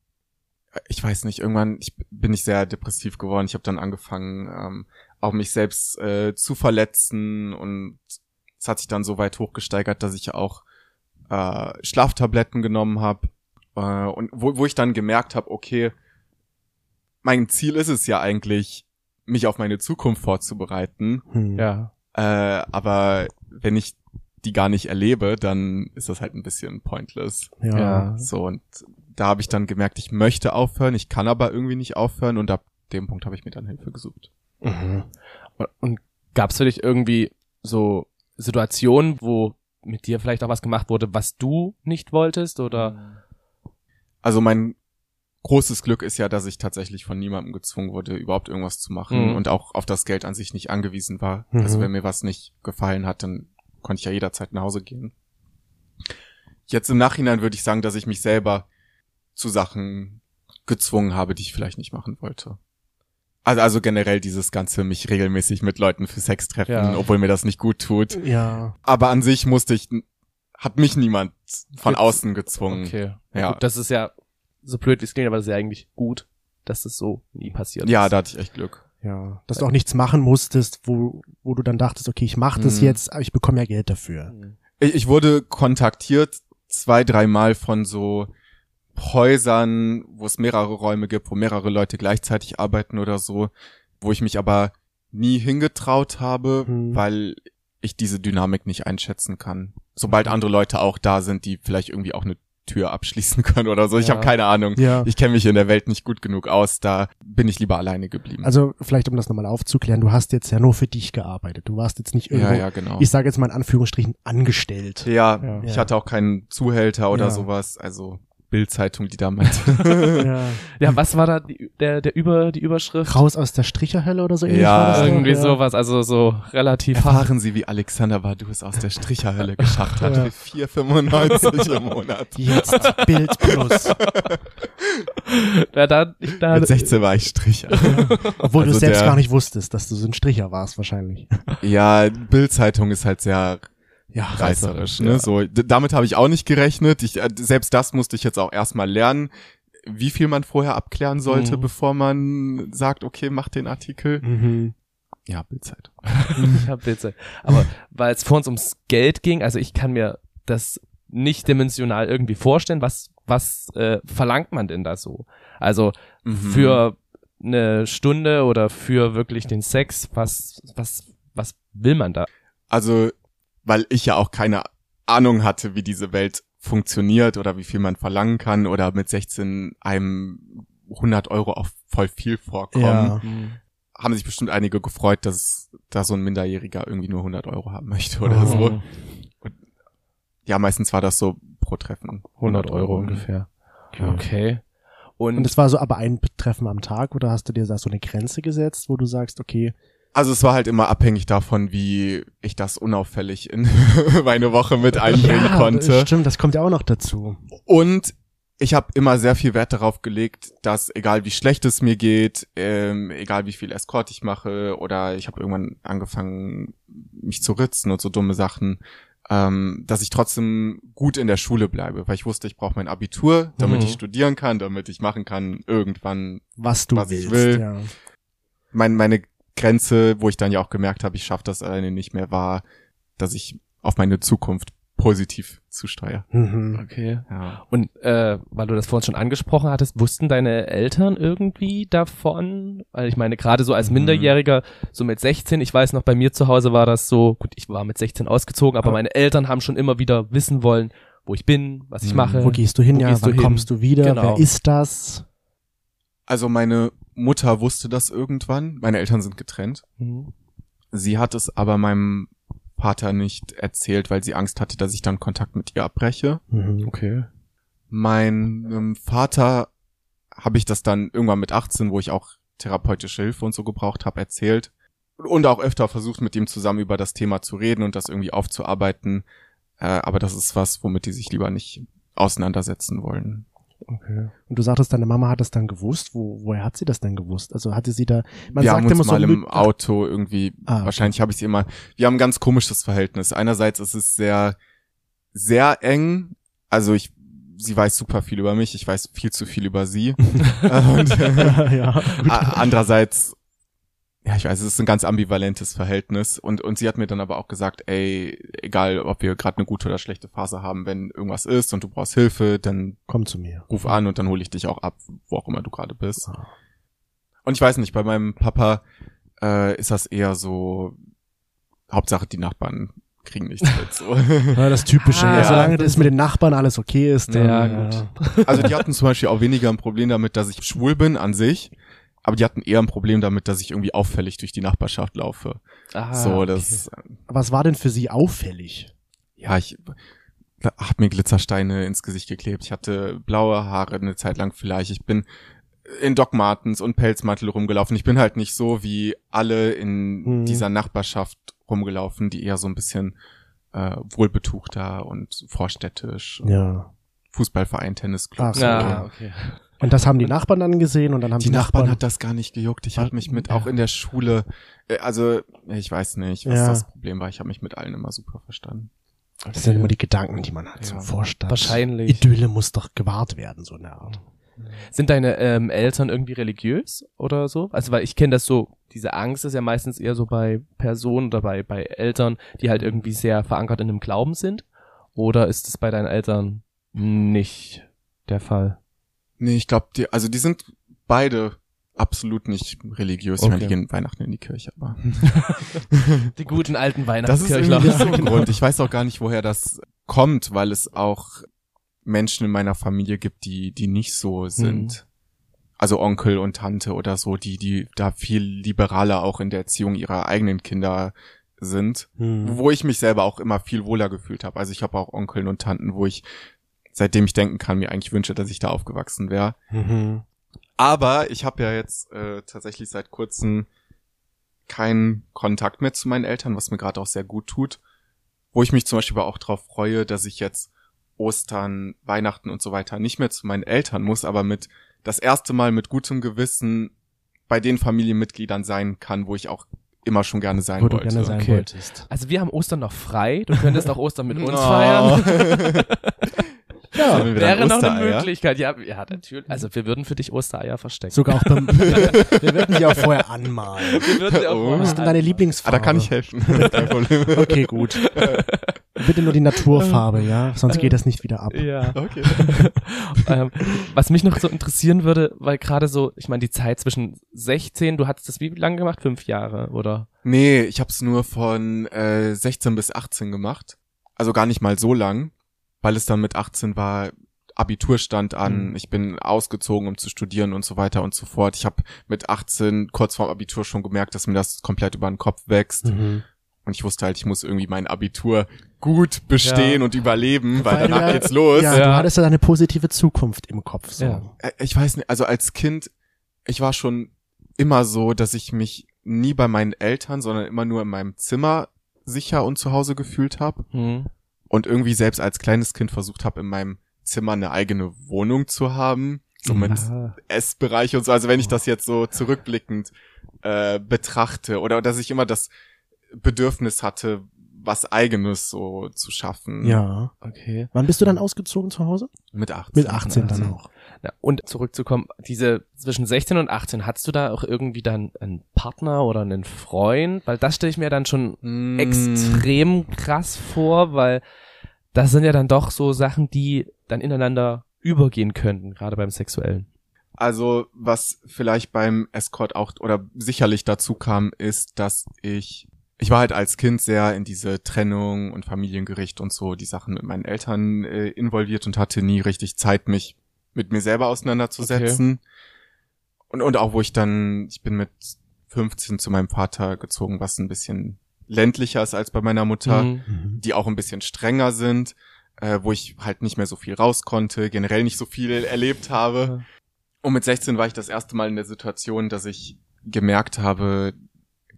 ich weiß nicht, irgendwann, ich bin ich sehr depressiv geworden. Ich habe dann angefangen, ähm, auch mich selbst äh, zu verletzen und es hat sich dann so weit hochgesteigert, dass ich auch äh, Schlaftabletten genommen habe äh, und wo, wo ich dann gemerkt habe, okay, mein Ziel ist es ja eigentlich, mich auf meine Zukunft vorzubereiten. Hm. Ja. Äh, aber wenn ich die gar nicht erlebe, dann ist das halt ein bisschen pointless. Ja. Ja. So, und da habe ich dann gemerkt, ich möchte aufhören, ich kann aber irgendwie nicht aufhören und ab dem Punkt habe ich mir dann Hilfe gesucht. Mhm. Und, gab es für dich irgendwie so Situationen, wo mit dir vielleicht auch was gemacht wurde, was du nicht wolltest oder? Also mein großes Glück ist ja, dass ich tatsächlich von niemandem gezwungen wurde, überhaupt irgendwas zu machen Mhm. und auch auf das Geld an sich nicht angewiesen war. Mhm. Also wenn mir was nicht gefallen hat, dann konnte ich ja jederzeit nach Hause gehen. Jetzt im Nachhinein würde ich sagen, dass ich mich selber zu Sachen gezwungen habe, die ich vielleicht nicht machen wollte. Also, also generell dieses Ganze, mich regelmäßig mit Leuten für Sex treffen, Ja. obwohl mir das nicht gut tut. Ja. Aber an sich musste ich, hat mich niemand von Jetzt- außen gezwungen. Okay. Ja. Gut, das ist ja so blöd wie es klingt, aber das ist ja eigentlich gut, dass das so nie passiert Ja, ist. da hatte ich echt Glück. Ja. Dass du auch nichts machen musstest, wo, wo du dann dachtest, okay, ich mache das Mhm. jetzt, aber ich bekomme ja Geld dafür. Ich, ich wurde kontaktiert zwei, dreimal von so Häusern, wo es mehrere Räume gibt, wo mehrere Leute gleichzeitig arbeiten oder so, wo ich mich aber nie hingetraut habe, Hm. weil ich diese Dynamik nicht einschätzen kann. Sobald Mhm. andere Leute auch da sind, die vielleicht irgendwie auch eine Tür abschließen können oder so. Ich Ja. habe keine Ahnung. Ja. Ich kenne mich in der Welt nicht gut genug aus, da bin ich lieber alleine geblieben. Also vielleicht, um das nochmal aufzuklären, du hast jetzt ja nur für dich gearbeitet. Du warst jetzt nicht irgendwo, ja, ja, genau. ich sage jetzt mal in Anführungsstrichen, angestellt. ja, Ja. ich hatte auch keinen Zuhälter oder sowas, also Bildzeitung, die da meinte. ja. Ja, was war da die, der, der über, die Überschrift? Raus aus der Stricherhölle oder so ähnlich Ja, war das doch? Irgendwie ja. sowas, also so relativ Erfahren Sie, wie Alexander Badu es aus der Stricherhölle geschafft hat. Ja. Für 4,95 im Monat. Jetzt Bild Plus. Ja, da, da, Mit 16 war ich Stricher. Obwohl du Also es selbst der- gar nicht wusstest, dass du so ein Stricher warst wahrscheinlich. ja, Bildzeitung ist halt sehr Ja, reißerisch. Ja. Ne? So, d- damit habe ich auch nicht gerechnet. Ich, äh, selbst das musste ich jetzt auch erstmal lernen, wie viel man vorher abklären sollte, Mhm. bevor man sagt, okay, mach den Artikel. Mhm. Ja, Bildzeitung. ja, bitte. Aber weil es vor uns ums Geld ging, also ich kann mir das nicht dimensional irgendwie vorstellen, was, was äh, verlangt man denn da so? Also Mhm. für eine Stunde oder für wirklich den Sex, was, was, was will man da? Also, weil ich ja auch keine Ahnung hatte, wie diese Welt funktioniert oder wie viel man verlangen kann oder mit 16 einem 100 Euro auch voll viel vorkommen, Ja. haben sich bestimmt einige gefreut, dass da so ein Minderjähriger irgendwie nur 100 Euro haben möchte oder Oh. so. Ja, meistens war das so pro Treffen. 100 Euro ungefähr. Okay. Und, Und es war so aber ein Treffen am Tag oder hast du dir da so eine Grenze gesetzt, wo du sagst, okay, Also es war halt immer abhängig davon, wie ich das unauffällig in meine Woche mit einbringen ja, konnte. stimmt, das kommt ja auch noch dazu. Und ich habe immer sehr viel Wert darauf gelegt, dass egal wie schlecht es mir geht, ähm, egal wie viel Escort ich mache oder ich habe irgendwann angefangen, mich zu ritzen und so dumme Sachen, ähm, dass ich trotzdem gut in der Schule bleibe, weil ich wusste, ich brauche mein Abitur, damit Mhm. ich studieren kann, damit ich machen kann irgendwann Was du Was ich willst. will. Ja. mein, meine Grenze, wo ich dann ja auch gemerkt habe, ich schaffe das alleine nicht mehr, war, dass ich auf meine Zukunft positiv zusteuere. Mhm. okay. Ja. Und äh, weil du das vorhin schon angesprochen hattest, wussten deine Eltern irgendwie davon? Weil ich meine, gerade so als Mhm. Minderjähriger, so mit 16, ich weiß noch, bei mir zu Hause war das so, gut, ich war mit 16 ausgezogen, aber Aber- meine Eltern haben schon immer wieder wissen wollen, wo ich bin, was ich Mhm. mache. Wo gehst du hin? Wo ja, gehst wann du hin? kommst du wieder? Genau. Wer ist das? Also meine Mutter wusste das irgendwann. Meine Eltern sind getrennt. Mhm. Sie hat es aber meinem Vater nicht erzählt, weil sie Angst hatte, dass ich dann Kontakt mit ihr abbreche. Mhm. Okay. Meinem Vater habe ich das dann irgendwann mit 18, wo ich auch therapeutische Hilfe und so gebraucht habe, erzählt. Und auch öfter versucht, mit ihm zusammen über das Thema zu reden und das irgendwie aufzuarbeiten. Äh, aber das ist was, womit die sich lieber nicht auseinandersetzen wollen. Okay. Und du sagtest, deine Mama hat es dann gewusst. Wo, woher hat sie das denn gewusst? Also hatte sie da, man wir sagt haben uns immer so mal im Auto irgendwie, Ah, okay. wahrscheinlich habe ich sie immer, wir haben ein ganz komisches Verhältnis. Einerseits ist es sehr, sehr eng. Also ich sie weiß super viel über mich, ich weiß viel zu viel über sie. und, ja, andererseits, ja, ich weiß, es ist ein ganz ambivalentes Verhältnis. Und, und sie hat mir dann aber auch gesagt, ey, egal, ob wir gerade eine gute oder schlechte Phase haben, wenn irgendwas ist und du brauchst Hilfe, dann Komm zu mir. ruf an und dann hole ich dich auch ab, wo auch immer du gerade bist. Ah. Und ich weiß nicht, bei meinem Papa äh, ist das eher so, Hauptsache die Nachbarn kriegen nichts mit. So. Ja, das Typische. Ah, ja, solange das mit den Nachbarn alles okay ist, dann, Ja, ja, gut. Also die hatten zum Beispiel auch weniger ein Problem damit, dass ich schwul bin an sich, aber die hatten eher ein Problem damit, dass ich irgendwie auffällig durch die Nachbarschaft laufe. Ah, so, okay. das, Was war denn für sie auffällig? ja, ich hab mir Glitzersteine ins Gesicht geklebt. Ich hatte blaue Haare eine Zeit lang vielleicht. Ich bin in Doc Martens und Pelzmantel rumgelaufen. Ich bin halt nicht so wie alle in Mhm. dieser Nachbarschaft rumgelaufen, die eher so ein bisschen äh, wohlbetuchter und vorstädtisch. Ja. Fußballverein, Tennisclub. Ach so, Ja, okay. Und das haben die Nachbarn dann gesehen und dann haben Die die, Nachbarn hat das gar nicht gejuckt. Ich habe mich mit, ja. auch in der Schule, äh, also ich weiß nicht, was Ja. das Problem war. Ich habe mich mit allen immer super verstanden. Das sind immer die Gedanken, die man hat. So Ja. Vorstadt. Wahrscheinlich. Idylle muss doch gewahrt werden, so in der Art. Sind deine ähm, Eltern irgendwie religiös oder so? Also weil ich kenne das so, diese Angst ist ja meistens eher so bei Personen oder bei, bei Eltern, die halt irgendwie sehr verankert in einem Glauben sind. Oder ist es bei deinen Eltern nicht der Fall? Nee, ich glaube, die, also die sind beide absolut nicht religiös. Ich meine, die Okay. gehen Weihnachten in die Kirche, aber Die guten alten das ist Weihnachtskirchler. irgendwie so ein Grund. Ich weiß auch gar nicht, woher das kommt, weil es auch Menschen in meiner Familie gibt, die, die nicht so sind. Also Onkel und Tante oder so, die, die da viel liberaler auch in der Erziehung ihrer eigenen Kinder sind. Hm. wo ich mich selber auch immer viel wohler gefühlt habe. Also ich habe auch Onkeln und Tanten, wo ich, seitdem ich denken kann, mir eigentlich wünsche, dass ich da aufgewachsen wäre. Mhm. Aber ich habe ja jetzt äh, tatsächlich seit kurzem keinen Kontakt mehr zu meinen Eltern, was mir gerade auch sehr gut tut. Wo ich mich zum Beispiel aber auch darauf freue, dass ich jetzt Ostern, Weihnachten und so weiter nicht mehr zu meinen Eltern muss, aber mit das erste Mal mit gutem Gewissen bei den Familienmitgliedern sein kann, wo ich auch immer schon gerne sein Wo du wollte. gerne sein Okay. wolltest. Also wir haben Ostern noch frei. Du könntest auch Ostern mit uns Oh. feiern. Ja, Wäre noch eine Möglichkeit. Ja, ja, natürlich. Also wir würden für dich Ostereier verstecken. Sogar auch beim, wir werden sie auch vorher anmalen. wir würden dir auch Oh. Was ist denn deine Ah, Lieblingsfarbe? da kann ich helfen. Kein Problem. Okay, gut. Bitte nur die Naturfarbe, ja? Sonst geht das nicht wieder ab. Ja. Okay. ähm, was mich noch so interessieren würde, weil gerade so, ich meine, die Zeit zwischen 16, du hattest das wie lange gemacht? Fünf Jahre, oder? Nee, ich hab's nur von äh, 16 bis 18 gemacht. Also gar nicht mal so lang, weil es dann mit 18 war, Abitur stand an, Mhm. ich bin ausgezogen, um zu studieren und so weiter und so fort. Ich habe mit 18 kurz vorm Abitur schon gemerkt, dass mir das komplett über den Kopf wächst. Mhm. Und ich wusste halt, ich muss irgendwie mein Abitur gut bestehen Ja. und überleben, weil, Weil danach ja- geht's los. Ja, Ja. du hattest ja eine positive Zukunft im Kopf. So. Ja. Ich weiß nicht, also als Kind, ich war schon immer so, dass ich mich nie bei meinen Eltern, sondern immer nur in meinem Zimmer sicher und zu Hause gefühlt habe. Hm. Und irgendwie selbst als kleines Kind versucht habe, in meinem Zimmer eine eigene Wohnung zu haben, so mit Ah. Essbereich und so. Also wenn ich das jetzt so zurückblickend äh, betrachte oder dass ich immer das Bedürfnis hatte, was eigenes so zu schaffen. Ja. Okay. Wann bist du dann ausgezogen zu Hause? Mit 18. Mit 18 dann 18. auch. Und zurückzukommen, diese zwischen 16 und 18, hattest du da auch irgendwie dann einen Partner oder einen Freund? Weil das stelle ich mir dann schon Mm, extrem krass vor, weil das sind ja dann doch so Sachen, die dann ineinander übergehen könnten, gerade beim Sexuellen. Also was vielleicht beim Escort auch oder sicherlich dazu kam, ist, dass ich ich war halt als Kind sehr in diese Trennung und Familiengericht und so die Sachen mit meinen Eltern äh, involviert und hatte nie richtig Zeit, mich mit mir selber auseinanderzusetzen. Und, und auch wo ich dann, ich bin mit 15 zu meinem Vater gezogen, was ein bisschen ländlicher ist als bei meiner Mutter Mhm. Mhm. die auch ein bisschen strenger sind, äh, wo ich halt nicht mehr so viel raus konnte, generell nicht so viel erlebt habe. Und mit 16 war ich das erste Mal in der Situation, dass ich gemerkt habe,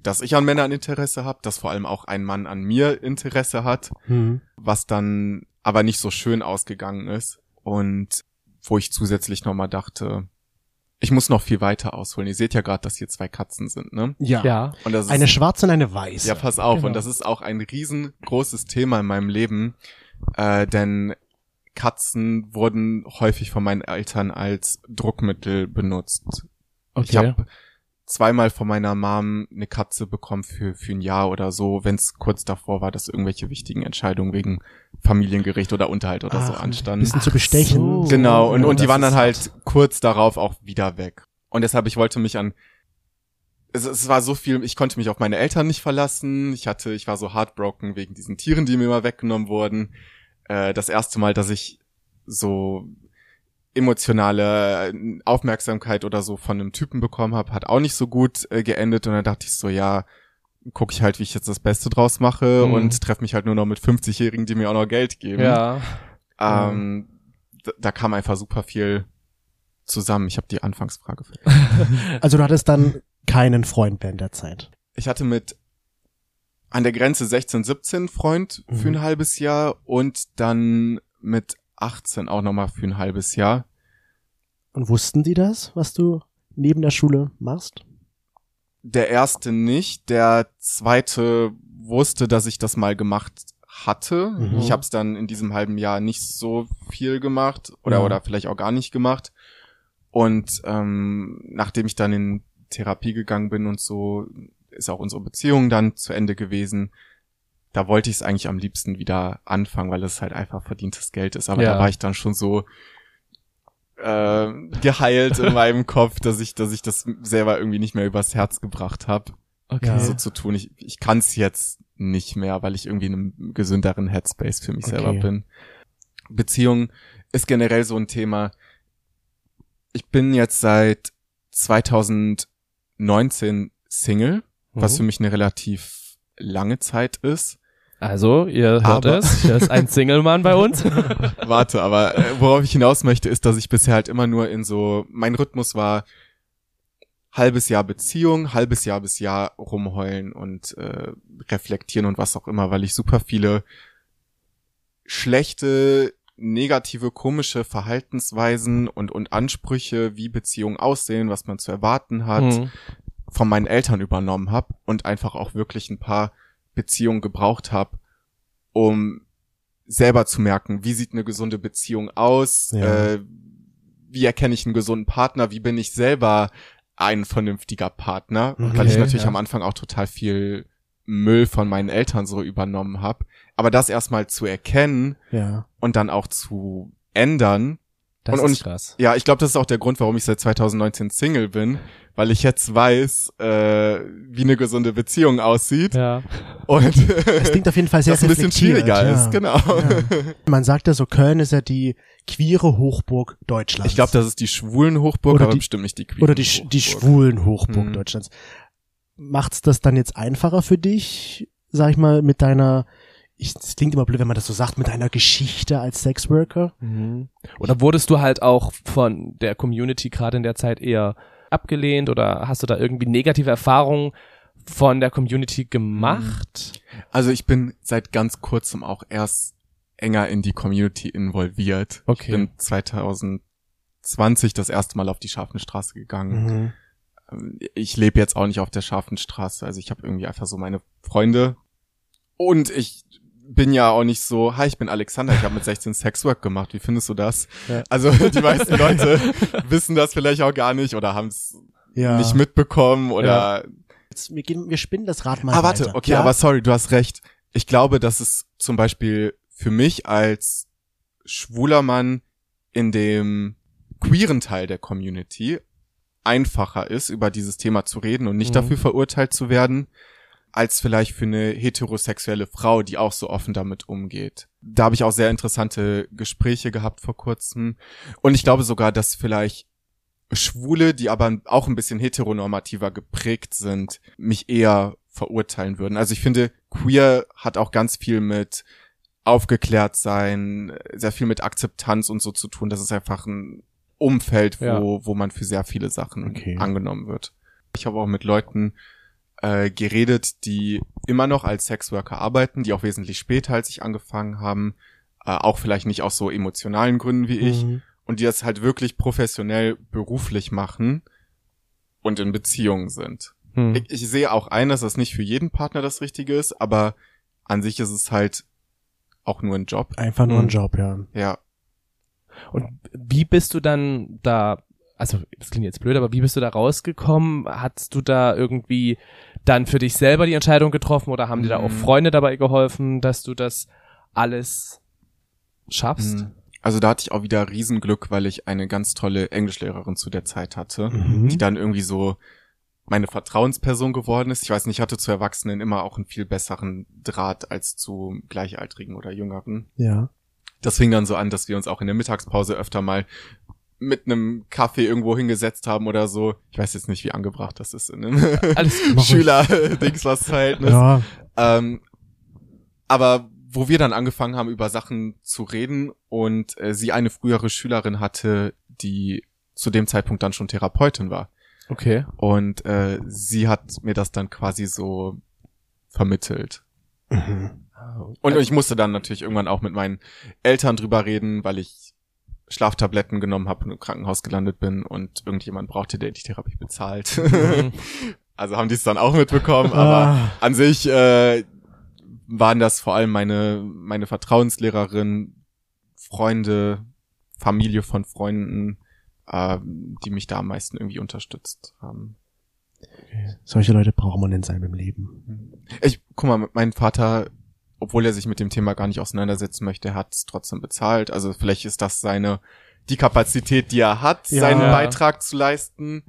dass ich an Männern Interesse habe, dass vor allem auch ein Mann an mir Interesse hat, Mhm. was dann aber nicht so schön ausgegangen ist. Und wo ich zusätzlich nochmal dachte, ich muss noch viel weiter ausholen. Ihr seht ja gerade, dass hier zwei Katzen sind, ne? Ja. Ja. Und das ist Eine schwarze und eine weiße. ja, pass auf. Genau. Und das ist auch ein riesengroßes Thema in meinem Leben. Äh, denn Katzen wurden häufig von meinen Eltern als Druckmittel benutzt. Okay. Ich habe zweimal von meiner Mom eine Katze bekommen für, für ein Jahr oder so, wenn es kurz davor war, dass irgendwelche wichtigen Entscheidungen wegen Familiengericht oder Unterhalt oder so Ach, anstanden. Bisschen zu bestechen. so. Genau, und, Ja, und die waren dann halt kurz darauf auch wieder weg. Und deshalb, ich wollte mich an, es, es war so viel, ich konnte mich auf meine Eltern nicht verlassen. Ich hatte, ich war so heartbroken wegen diesen Tieren, die mir immer weggenommen wurden. Äh, das erste Mal, dass ich so emotionale äh, Aufmerksamkeit oder so von einem Typen bekommen habe, hat auch nicht so gut äh, geendet. Und dann dachte ich so, ja, gucke ich halt, wie ich jetzt das Beste draus mache Mhm. und treffe mich halt nur noch mit 50-Jährigen, die mir auch noch Geld geben. Ja. Ähm, da, da kam einfach super viel zusammen. Ich habe die Anfangsfrage vergessen. Also du hattest dann keinen Freund während der Zeit. Ich hatte mit an der Grenze 16, 17 Freund für Mhm. ein halbes Jahr und dann mit 18 auch nochmal für ein halbes Jahr. Und wussten die das, was du neben der Schule machst? Der erste nicht, der zweite wusste, dass ich das mal gemacht hatte. Mhm. Ich habe es dann in diesem halben Jahr nicht so viel gemacht oder Ja. oder vielleicht auch gar nicht gemacht. Und ähm, nachdem ich dann in Therapie gegangen bin und so, ist auch unsere Beziehung dann zu Ende gewesen. Da wollte ich es eigentlich am liebsten wieder anfangen, weil es halt einfach verdientes Geld ist. Aber Ja. da war ich dann schon so äh, geheilt in meinem Kopf, dass ich, dass ich das selber irgendwie nicht mehr übers Herz gebracht habe Okay. Ja. so zu tun. Ich, ich kann es jetzt nicht mehr, weil ich irgendwie in einem gesünderen Headspace für mich Okay. selber bin. Beziehung ist generell so ein Thema. Ich bin jetzt seit 2019 Single, was für Mhm. mich eine relativ lange Zeit ist. Also, ihr hört Aber- es, hier ist ein Single-Mann bei uns. Warte, aber äh, worauf ich hinaus möchte, ist, dass ich bisher halt immer nur in so, mein Rhythmus war halbes Jahr Beziehung, halbes Jahr bis Jahr rumheulen und äh, reflektieren und was auch immer, weil ich super viele schlechte, negative, komische Verhaltensweisen und, und Ansprüche, wie Beziehungen aussehen, was man zu erwarten hat, Mhm. von meinen Eltern übernommen habe und einfach auch wirklich ein paar Beziehungen gebraucht habe, um selber zu merken, wie sieht eine gesunde Beziehung aus, Ja. äh, wie erkenne ich einen gesunden Partner, wie bin ich selber ein vernünftiger Partner, Okay, weil ich natürlich ja. am Anfang auch total viel Müll von meinen Eltern so übernommen habe. Aber das erstmal zu erkennen Ja. und dann auch zu ändern, Das Und- und ist ich- krass. ja, ich glaube, das ist auch der Grund, warum ich seit 2019 Single bin, weil ich jetzt weiß, äh, wie eine gesunde Beziehung aussieht Ja. und Es klingt auf jeden Fall sehr das ein bisschen schwieriger ja. ist, genau. Ja. Man sagt ja so, Köln ist ja die queere Hochburg Deutschlands. Ich glaube, das ist die schwulen Hochburg, Oder aber die- bestimmt nicht die queeren Oder die, sch- die Hochburg. schwulen Hochburg Hm. Deutschlands. Macht's das dann jetzt einfacher für dich, sag ich mal, mit deiner, ich, es klingt immer blöd, wenn man das so sagt, mit deiner Geschichte als Sexworker? Mhm. Oder wurdest du halt auch von der Community gerade in der Zeit eher abgelehnt oder hast du da irgendwie negative Erfahrungen von der Community gemacht? Also ich bin seit ganz kurzem auch erst enger in die Community involviert. Okay. Ich bin 2020 das erste Mal auf die Scharfenstraße gegangen. Mhm. Ähm, ich lebe jetzt auch nicht auf der scharfen Straße. Also ich habe irgendwie einfach so meine Freunde. Und ich bin ja auch nicht so, hi, ich bin Alexander, ich habe mit 16 Sexwork gemacht. Wie findest du das? Ja. Also die meisten Leute wissen das vielleicht auch gar nicht oder haben es Ja. nicht mitbekommen oder. Jetzt, wir, gehen, wir spinnen das Rad mal Ah, warte, weiter. okay, ja? aber sorry, du hast recht. Ich glaube, dass es zum Beispiel für mich als schwuler Mann in dem queeren Teil der Community einfacher ist, über dieses Thema zu reden und nicht Mhm. dafür verurteilt zu werden, als vielleicht für eine heterosexuelle Frau, die auch so offen damit umgeht. Da habe ich auch sehr interessante Gespräche gehabt vor kurzem. Und ich glaube sogar, dass vielleicht Schwule, die aber auch ein bisschen heteronormativer geprägt sind, mich eher verurteilen würden. Also ich finde, queer hat auch ganz viel mit aufgeklärt sein, sehr viel mit Akzeptanz und so zu tun. Das ist einfach ein Umfeld, wo, Ja. wo man für sehr viele Sachen Okay. angenommen wird. Ich habe auch mit Leuten äh, geredet, die immer noch als Sexworker arbeiten, die auch wesentlich später als ich angefangen haben, äh, auch vielleicht nicht aus so emotionalen Gründen wie ich, Mhm. und die das halt wirklich professionell beruflich machen und in Beziehungen sind. Hm. Ich, ich sehe auch ein, dass das nicht für jeden Partner das Richtige ist, aber an sich ist es halt auch nur ein Job. Einfach nur ein Mhm. Job, ja. Ja. Und wie bist du dann da, also das klingt jetzt blöd, aber wie bist du da rausgekommen? Hattest du da irgendwie dann für dich selber die Entscheidung getroffen oder haben dir da auch Mhm. Freunde dabei geholfen, dass du das alles schaffst? Mhm. Also da hatte ich auch wieder Riesenglück, weil ich eine ganz tolle Englischlehrerin zu der Zeit hatte, Mhm. die dann irgendwie so meine Vertrauensperson geworden ist. Ich weiß nicht, ich hatte zu Erwachsenen immer auch einen viel besseren Draht als zu Gleichaltrigen oder Jüngeren. Ja. Das fing dann so an, dass wir uns auch in der Mittagspause öfter mal mit einem Kaffee irgendwo hingesetzt haben oder so. Ich weiß jetzt nicht, wie angebracht das ist in einem. Schüler-Dings was Verhältnis. Ja. Ähm, aber wo wir dann angefangen haben, über Sachen zu reden und äh, sie eine frühere Schülerin hatte, die zu dem Zeitpunkt dann schon Therapeutin war. Okay. Und äh, sie hat mir das dann quasi so vermittelt. Mhm. Und ich musste dann natürlich irgendwann auch mit meinen Eltern drüber reden, weil ich Schlaftabletten genommen habe und im Krankenhaus gelandet bin und irgendjemand brauchte, der die Therapie bezahlt. Mhm. also haben die es dann auch mitbekommen, aber Ah. an sich äh, waren das vor allem meine, meine Vertrauenslehrerin, Freunde, Familie von Freunden, äh, die mich da am meisten irgendwie unterstützt haben. Solche Leute braucht man in seinem Leben. Ich, guck mal, mein Vater, obwohl er sich mit dem Thema gar nicht auseinandersetzen möchte, hat es trotzdem bezahlt. Also vielleicht ist das seine, die Kapazität, die er hat, Ja. seinen. Beitrag zu leisten.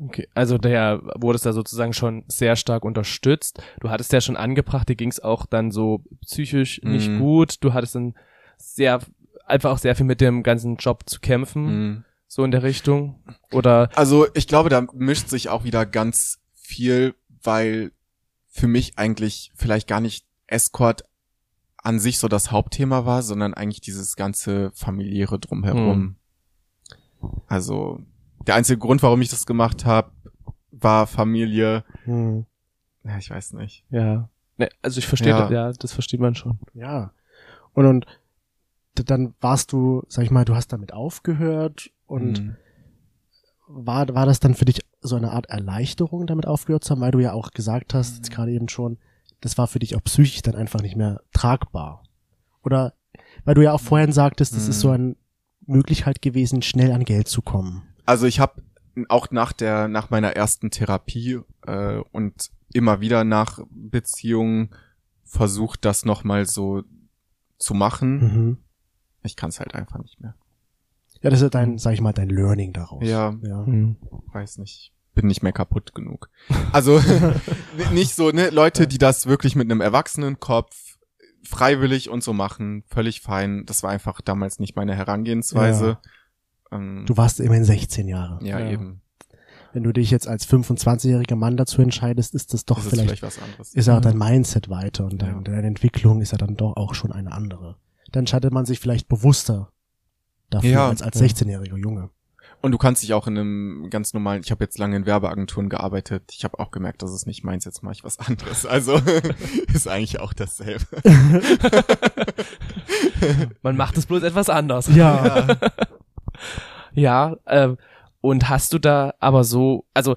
Okay, also der wurdest da sozusagen schon sehr stark unterstützt. Du hattest ja schon angebracht, dir ging es auch dann so psychisch nicht Mhm. gut. Du hattest dann sehr, einfach auch sehr viel mit dem ganzen Job zu kämpfen, Mhm. so in der Richtung. Oder Also ich glaube, da mischt sich auch wieder ganz viel, weil für mich eigentlich vielleicht gar nicht Escort an sich so das Hauptthema war, sondern eigentlich dieses ganze familiäre drumherum. Also der einzige Grund, warum ich das gemacht habe, war Familie. Hm. Ja, ich weiß nicht. ja. Ne, also ich verstehe, Ja. das, ja, das versteht man schon. Ja. Und, und dann warst du, sag ich mal, du hast damit aufgehört und Mhm. war, war das dann für dich so eine Art Erleichterung, damit aufgehört zu haben, weil du ja auch gesagt hast, jetzt gerade eben schon, das war für dich auch psychisch dann einfach nicht mehr tragbar. Oder weil du ja auch vorhin sagtest, das Mhm. ist so eine Möglichkeit gewesen, schnell an Geld zu kommen. Also ich habe auch nach der nach meiner ersten Therapie äh, und immer wieder nach Beziehungen versucht, das noch mal so zu machen. Mhm. Ich kann es halt einfach nicht mehr. Ja, das ist dein, sag ich mal, dein Learning daraus. Ja. ja. Hm. Weiß nicht. Bin nicht mehr kaputt genug. Also nicht so, ne, Leute, die das wirklich mit einem erwachsenen Kopf freiwillig und so machen, völlig fein. Das war einfach damals nicht meine Herangehensweise. Ähm, Du warst immerhin 16 Jahre. ja, Ja. eben. Wenn du dich jetzt als 25-jähriger Mann dazu entscheidest, ist das doch ist vielleicht, vielleicht was anderes. ist auch dein Mindset weiter und dein, Ja. deine Entwicklung ist ja dann doch auch schon eine andere. Dann entscheidet man sich vielleicht bewusster dafür Ja, als als ja. 16-jähriger Junge. Und du kannst dich auch in einem ganz normalen, ich habe jetzt lange in Werbeagenturen gearbeitet, ich habe auch gemerkt, das ist nicht meins, jetzt mache ich was anderes. Also ist eigentlich auch dasselbe. Man macht es bloß etwas anders. Ja. Ja, ähm, und hast du da aber so, also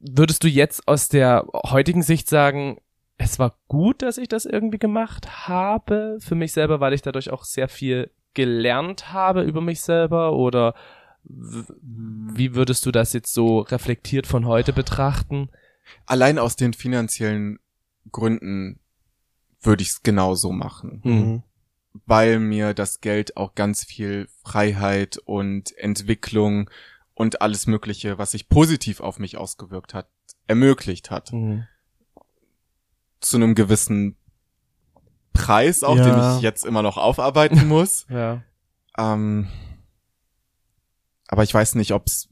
würdest du jetzt aus der heutigen Sicht sagen, es war gut, dass ich das irgendwie gemacht habe für mich selber, weil ich dadurch auch sehr viel gelernt habe über mich selber oder wie würdest du das jetzt so reflektiert von heute betrachten? Allein aus den finanziellen Gründen würde ich es genauso machen. Mhm. weil mir das Geld auch ganz viel Freiheit und Entwicklung und alles Mögliche, was sich positiv auf mich ausgewirkt hat, ermöglicht hat. Mhm. Zu einem gewissen Preis auch, Ja. den ich jetzt immer noch aufarbeiten muss. Ja. ähm, aber ich weiß nicht, ob es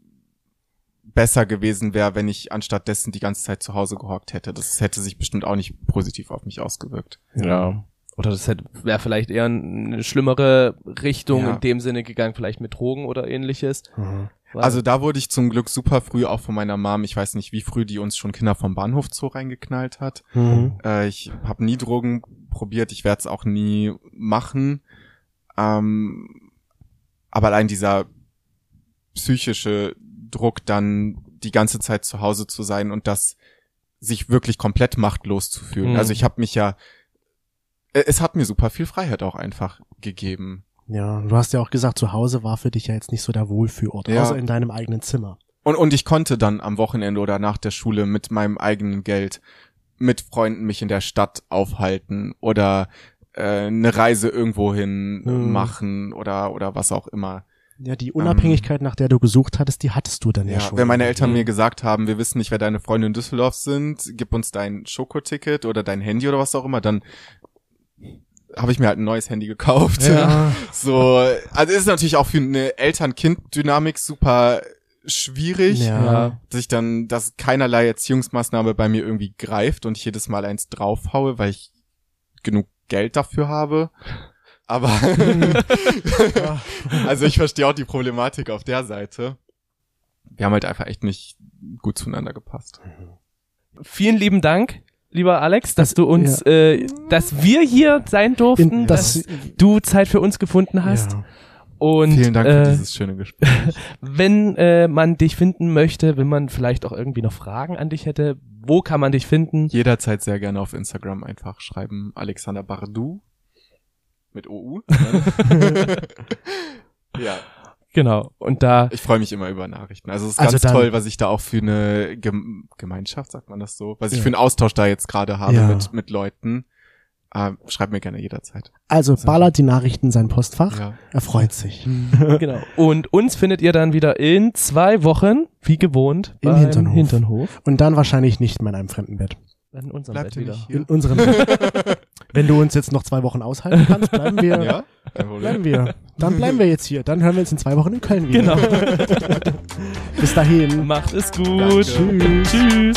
besser gewesen wäre, wenn ich anstatt dessen die ganze Zeit zu Hause gehockt hätte. Das hätte sich bestimmt auch nicht positiv auf mich ausgewirkt. Ja. Oder das wäre vielleicht eher eine schlimmere Richtung Ja. in dem Sinne gegangen, vielleicht mit Drogen oder ähnliches. Mhm. Also da wurde ich zum Glück super früh auch von meiner Mom, ich weiß nicht, wie früh die uns schon Kinder vom Bahnhof Zoo reingeknallt hat. Mhm. Äh, ich habe nie Drogen probiert, ich werde es auch nie machen. Ähm, aber allein dieser psychische Druck, dann die ganze Zeit zu Hause zu sein und das sich wirklich komplett machtlos zu fühlen. Mhm. Also ich habe mich ja, äh, es hat mir super viel Freiheit auch einfach gegeben. Ja, du hast ja auch gesagt, zu Hause war für dich ja jetzt nicht so der Wohlfühlort, Ja. außer in deinem eigenen Zimmer. Und, und ich konnte dann am Wochenende oder nach der Schule mit meinem eigenen Geld mit Freunden mich in der Stadt aufhalten oder äh, eine Reise irgendwo hin Hm. machen oder oder was auch immer. Ja, die Unabhängigkeit, nach der du gesucht hattest, die hattest du dann ja, Ja, schon. wenn meine Eltern Mhm. mir gesagt haben, wir wissen nicht, wer deine Freunde in Düsseldorf sind, gib uns dein Schokoticket oder dein Handy oder was auch immer, dann habe ich mir halt ein neues Handy gekauft. Ja. So, also ist natürlich auch für eine Eltern-Kind-Dynamik super schwierig. Ja. dass ich dann, dass keinerlei Erziehungsmaßnahme bei mir irgendwie greift und ich jedes Mal eins draufhaue, weil ich genug Geld dafür habe. Aber also ich verstehe auch die Problematik auf der Seite. Wir haben halt einfach echt nicht gut zueinander gepasst. Vielen lieben Dank, lieber Alex, dass Das- du uns, äh, dass wir hier sein durften, In, dass das, du Zeit für uns gefunden hast. ja. Und Vielen Dank äh, für dieses schöne Gespräch. wenn äh, man dich finden möchte, wenn man vielleicht auch irgendwie noch Fragen an dich hätte, wo kann man dich finden? Jederzeit sehr gerne auf Instagram einfach schreiben Alexander Bardu mit OU. ja, Genau. Und da ich freue mich immer über Nachrichten. Also es ist Also ganz dann- toll, was ich da auch für eine Gem Gemeinschaft, sagt man das so, was ich Ja. für einen Austausch da jetzt gerade habe Ja. mit, mit Leuten. Äh, schreib mir gerne jederzeit. Also ballert die Nachrichten in sein Postfach. Ja. Er freut sich. genau. Und uns findet ihr dann wieder in zwei Wochen, wie gewohnt, Im beim Hinternhof. Hinternhof. Und dann wahrscheinlich nicht mehr in einem fremden Bett. In unserem Bleibt Bett wieder. nicht In hier? unserem Bett. Wenn du uns jetzt noch zwei Wochen aushalten kannst, bleiben wir. Ja? Bleiben wir. Dann bleiben wir jetzt hier. Dann hören wir uns in zwei Wochen in Köln wieder. Genau. Bis dahin. Macht es gut. Danke. Tschüss. Tschüss.